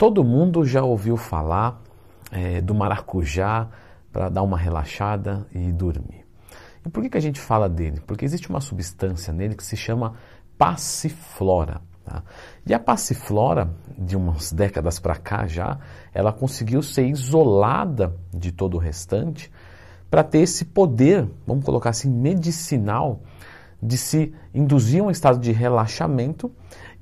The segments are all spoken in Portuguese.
Todo mundo já ouviu falar é, do maracujá para dar uma relaxada e dormir. E por que, que a gente fala dele? Porque existe uma substância nele que se chama passiflora. Tá? E a passiflora, de umas décadas para cá já, ela conseguiu ser isolada de todo o restante para ter esse poder, vamos colocar assim, medicinal, de se induzir um estado de relaxamento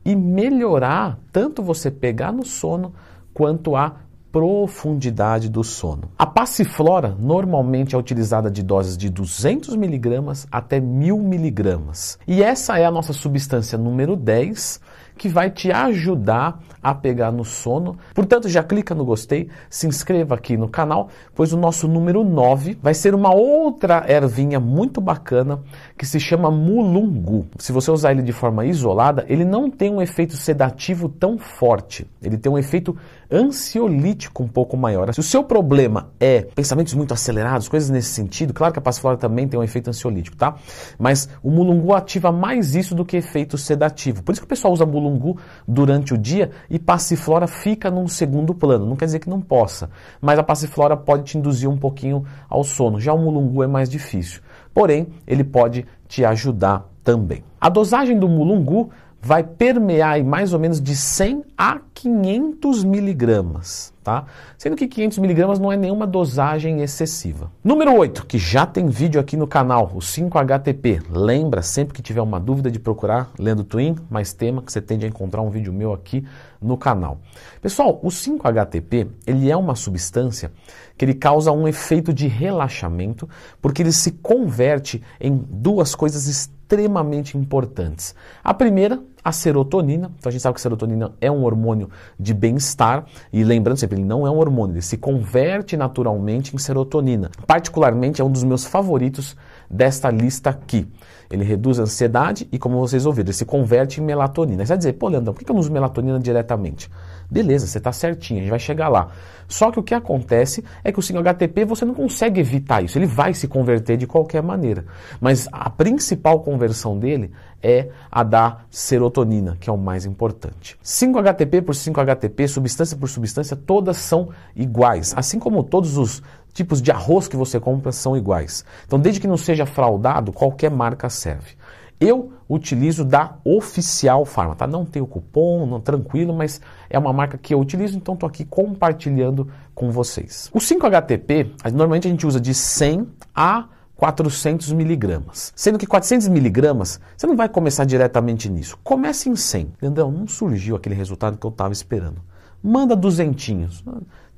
e melhorar tanto você pegar no sono quanto a profundidade do sono. A passiflora normalmente é utilizada de doses de 200 miligramas até 1000 miligramas. E essa é a nossa substância número 10 que vai te ajudar a pegar no sono. Portanto, já clica no gostei, se inscreva aqui no canal, pois o nosso número 9 vai ser uma outra ervinha muito bacana que se chama mulungu. Se você usar ele de forma isolada, ele não tem um efeito sedativo tão forte. Ele tem um efeito ansiolítico um pouco maior. Se o seu problema é pensamentos muito acelerados, coisas nesse sentido, claro que a passiflora também tem um efeito ansiolítico, tá? Mas o mulungu ativa mais isso do que efeito sedativo. Por isso que o pessoal usa mulungu durante o dia e passiflora fica num segundo plano. Não quer dizer que não possa, mas a passiflora pode te induzir um pouquinho ao sono. Já o mulungu é mais difícil. Porém, ele pode te ajudar também. A dosagem do mulungu vai permear mais ou menos de 100 a 500 miligramas, tá? Sendo que 500 miligramas não é nenhuma dosagem excessiva. Número 8, que já tem vídeo aqui no canal, o 5-HTP. Lembra sempre que tiver uma dúvida de procurar Lendo Twin, mais tema, que você tende a encontrar um vídeo meu aqui no canal. Pessoal, o 5-HTP, ele é uma substância que ele causa um efeito de relaxamento, porque ele se converte em duas coisas extremamente importantes. A primeira, a serotonina. Então a gente sabe que a serotonina é um hormônio de bem-estar e lembrando sempre, ele não é um hormônio, ele se converte naturalmente em serotonina. Particularmente é um dos meus favoritos desta lista aqui. Ele reduz a ansiedade e, como vocês ouviram, ele se converte em melatonina. Você vai dizer, pô, Leandrão, por que eu não uso melatonina diretamente? Beleza, você está certinho, a gente vai chegar lá. Só que o que acontece é que o 5-HTP você não consegue evitar isso, ele vai se converter de qualquer maneira. Mas a principal conversão dele é a da serotonina, que é o mais importante. 5-HTP por 5-HTP, substância por substância, todas são iguais. Assim como todos os tipos de arroz que você compra são iguais. Então, desde que não seja fraudado, qualquer marca serve. Eu utilizo da Oficial Pharma, tá? Não tem o cupom, não, tranquilo, mas é uma marca que eu utilizo, então estou aqui compartilhando com vocês. O 5-HTP, normalmente a gente usa de 100 a 400 miligramas. Sendo que 400 miligramas, você não vai começar diretamente nisso. Comece em 100. Leandrão, não surgiu aquele resultado que eu estava esperando. Manda duzentinhos.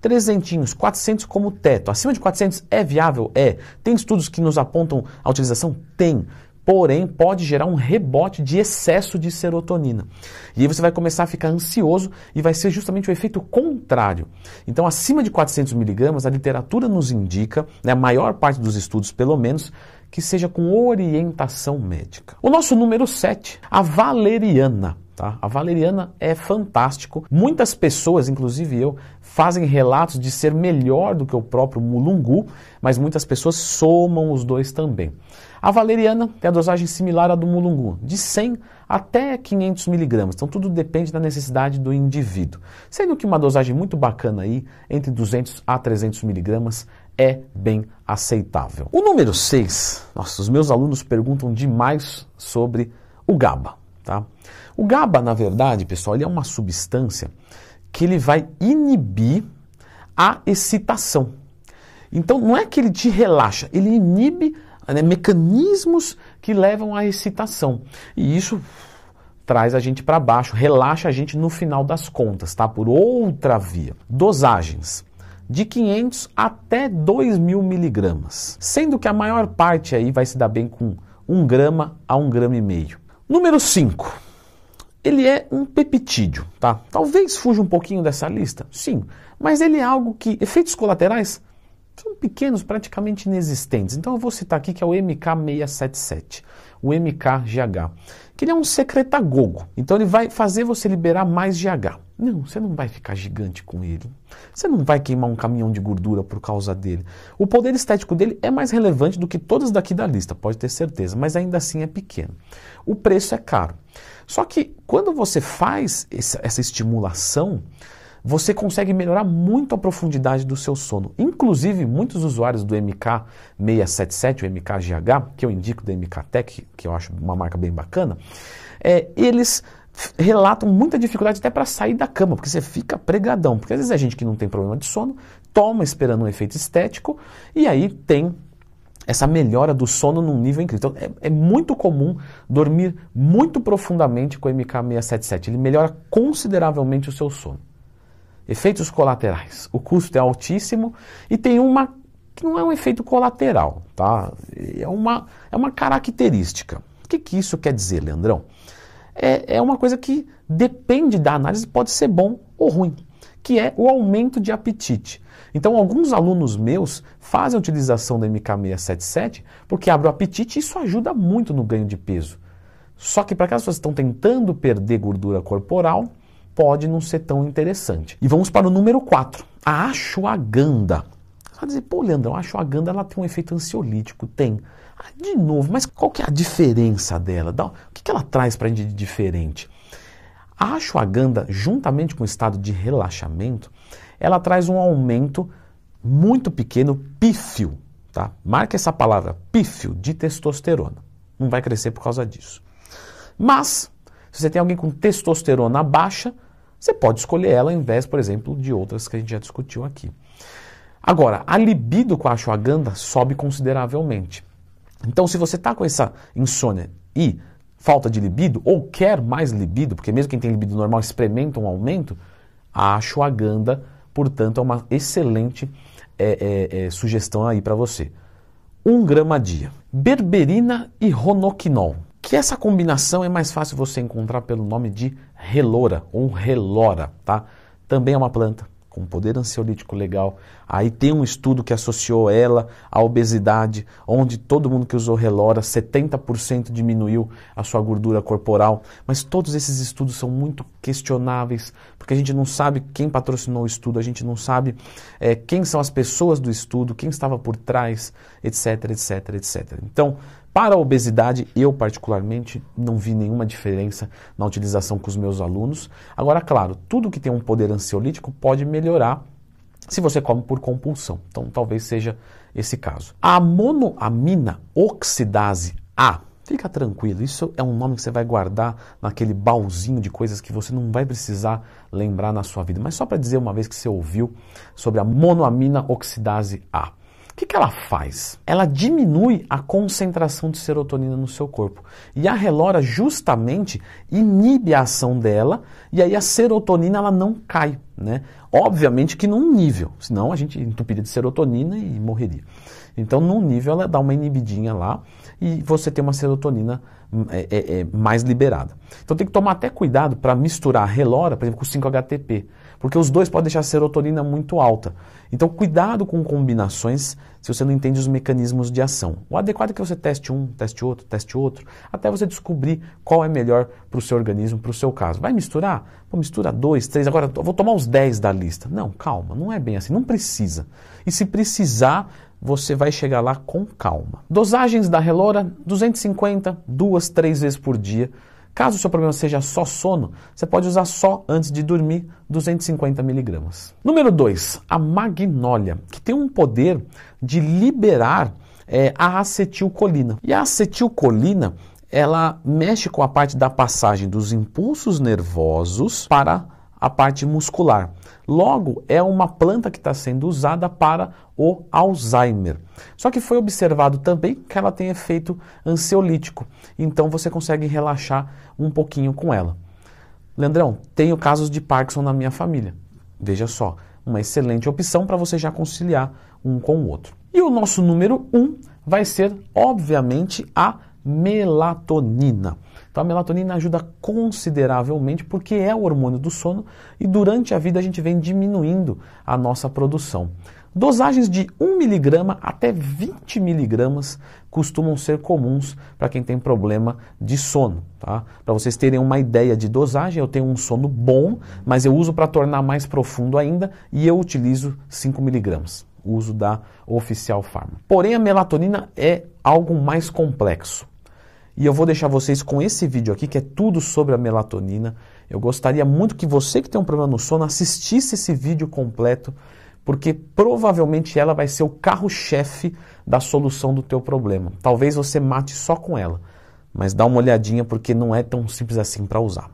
Trezentinhos, 400 como teto. Acima de 400 é viável? É. Tem estudos que nos apontam a utilização? Tem porém pode gerar um rebote de excesso de serotonina. E aí você vai começar a ficar ansioso e vai ser justamente o efeito contrário. Então, acima de 400 miligramas, a literatura nos indica, né, a maior parte dos estudos pelo menos, que seja com orientação médica. O nosso número 7, a valeriana. Tá? A valeriana é fantástico. Muitas pessoas, inclusive eu, fazem relatos de ser melhor do que o próprio mulungu, mas muitas pessoas somam os dois também. A valeriana tem a dosagem similar à do mulungu, de 100 até 500 miligramas. Então tudo depende da necessidade do indivíduo. Sendo que uma dosagem muito bacana aí, entre 200 a 300 miligramas, é bem aceitável. O número 6, nossa, os meus alunos perguntam demais sobre o GABA. Tá? O GABA, na verdade, pessoal, ele é uma substância que ele vai inibir a excitação. Então não é que ele te relaxa, ele inibe né, mecanismos que levam à excitação. E isso traz a gente para baixo, relaxa a gente no final das contas, tá? Por outra via. Dosagens de 500 até 2 mil miligramas, sendo que a maior parte aí vai se dar bem com 1 grama a 1 grama e meio. Número 5. Ele é um peptídeo, tá? Talvez fuja um pouquinho dessa lista, sim, mas ele é algo que efeitos colaterais são pequenos, praticamente inexistentes. Então eu vou citar aqui que é o MK677, o MKGH, que ele é um secretagogo. Então ele vai fazer você liberar mais GH. Não, você não vai ficar gigante com ele. Você não vai queimar um caminhão de gordura por causa dele. O poder estético dele é mais relevante do que todas daqui da lista, pode ter certeza, mas ainda assim é pequeno. O preço é caro. Só que quando você faz essa estimulação, você consegue melhorar muito a profundidade do seu sono. Inclusive, muitos usuários do MK677, o MKGH, que eu indico da MKTech, que eu acho uma marca bem bacana, é, eles relatam muita dificuldade até para sair da cama, porque você fica pregadão. Porque às vezes é gente que não tem problema de sono, toma esperando um efeito estético e aí tem essa melhora do sono num nível incrível. Então, é, é, muito comum dormir muito profundamente com o MK677. Ele melhora consideravelmente o seu sono. Efeitos colaterais. O custo é altíssimo e tem uma que não é um efeito colateral, tá? É uma, é uma característica. O que, que isso quer dizer, Leandrão? É, é uma coisa que depende da análise, pode ser bom ou ruim, que é o aumento de apetite. Então, alguns alunos meus fazem a utilização da MK677 porque abre o apetite e isso ajuda muito no ganho de peso. Só que para aquelas pessoas que estão tentando perder gordura corporal, pode não ser tão interessante. E vamos para o número 4, a ashwagandha. Vai dizer, pô, Leandrão, a ashwagandha ela tem um efeito ansiolítico. Tem. Ah, de novo, mas qual que é a diferença dela? O que, que ela traz para a gente de diferente? A ashwagandha, juntamente com o estado de relaxamento, ela traz um aumento muito pequeno, pífio, tá? Marque essa palavra, pífio, de testosterona. Não vai crescer por causa disso. Mas, se você tem alguém com testosterona baixa, você pode escolher ela ao invés, por exemplo, de outras que a gente já discutiu aqui. Agora, a libido com a ashwagandha sobe consideravelmente. Então, se você está com essa insônia e falta de libido, ou quer mais libido, porque mesmo quem tem libido normal experimenta um aumento, a ashwagandha Portanto, é uma excelente é, é, é, sugestão aí para você. Um grama dia. Berberina e ronoquinol. Que essa combinação é mais fácil você encontrar pelo nome de relora ou relora, tá? Também é uma planta com poder ansiolítico legal. Aí tem um estudo que associou ela à obesidade, onde todo mundo que usou Relora, 70% diminuiu a sua gordura corporal. Mas todos esses estudos são muito questionáveis, porque a gente não sabe quem patrocinou o estudo, a gente não sabe é, quem são as pessoas do estudo, quem estava por trás, etc, etc, etc. Então, para a obesidade, eu particularmente não vi nenhuma diferença na utilização com os meus alunos. Agora, claro, tudo que tem um poder ansiolítico pode melhorar se você come por compulsão. Então, talvez seja esse caso. A monoamina oxidase A. Fica tranquilo, isso é um nome que você vai guardar naquele baúzinho de coisas que você não vai precisar lembrar na sua vida. Mas só para dizer uma vez que você ouviu sobre a monoamina oxidase A que, que ela faz? Ela diminui a concentração de serotonina no seu corpo. E a relora justamente inibe a ação dela e aí a serotonina ela não cai. Né? Obviamente que num nível, senão a gente entupiria de serotonina e morreria. Então, num nível, ela dá uma inibidinha lá e você tem uma serotonina hum, é, é, é, mais liberada. Então, tem que tomar até cuidado para misturar a relora, por exemplo, com 5-HTP, porque os dois podem deixar a serotonina muito alta. Então, cuidado com combinações se você não entende os mecanismos de ação. O adequado é que você teste um, teste outro, teste outro, até você descobrir qual é melhor para o seu organismo, para o seu caso. Vai misturar? Pô, mistura dois, três, agora vou tomar os dez da lista. Não, calma, não é bem assim, não precisa. E se precisar, você vai chegar lá com calma. Dosagens da Relora, 250, duas, três vezes por dia. Caso o seu problema seja só sono, você pode usar só antes de dormir 250 miligramas. Número 2, a magnólia, que tem um poder de liberar é, a acetilcolina. E a acetilcolina, ela mexe com a parte da passagem dos impulsos nervosos para a parte muscular. Logo, é uma planta que está sendo usada para o Alzheimer. Só que foi observado também que ela tem efeito ansiolítico, então você consegue relaxar um pouquinho com ela. Leandrão, tenho casos de Parkinson na minha família. Veja só, uma excelente opção para você já conciliar um com o outro. E o nosso número um vai ser, obviamente, a melatonina. Então a melatonina ajuda consideravelmente porque é o hormônio do sono e durante a vida a gente vem diminuindo a nossa produção. Dosagens de 1 miligrama até 20 miligramas costumam ser comuns para quem tem problema de sono. Tá? Para vocês terem uma ideia de dosagem, eu tenho um sono bom, mas eu uso para tornar mais profundo ainda e eu utilizo 5 miligramas. Uso da Oficial Pharma. Porém, a melatonina é algo mais complexo. E eu vou deixar vocês com esse vídeo aqui, que é tudo sobre a melatonina. Eu gostaria muito que você que tem um problema no sono assistisse esse vídeo completo, porque provavelmente ela vai ser o carro-chefe da solução do teu problema. Talvez você mate só com ela, mas dá uma olhadinha porque não é tão simples assim para usar.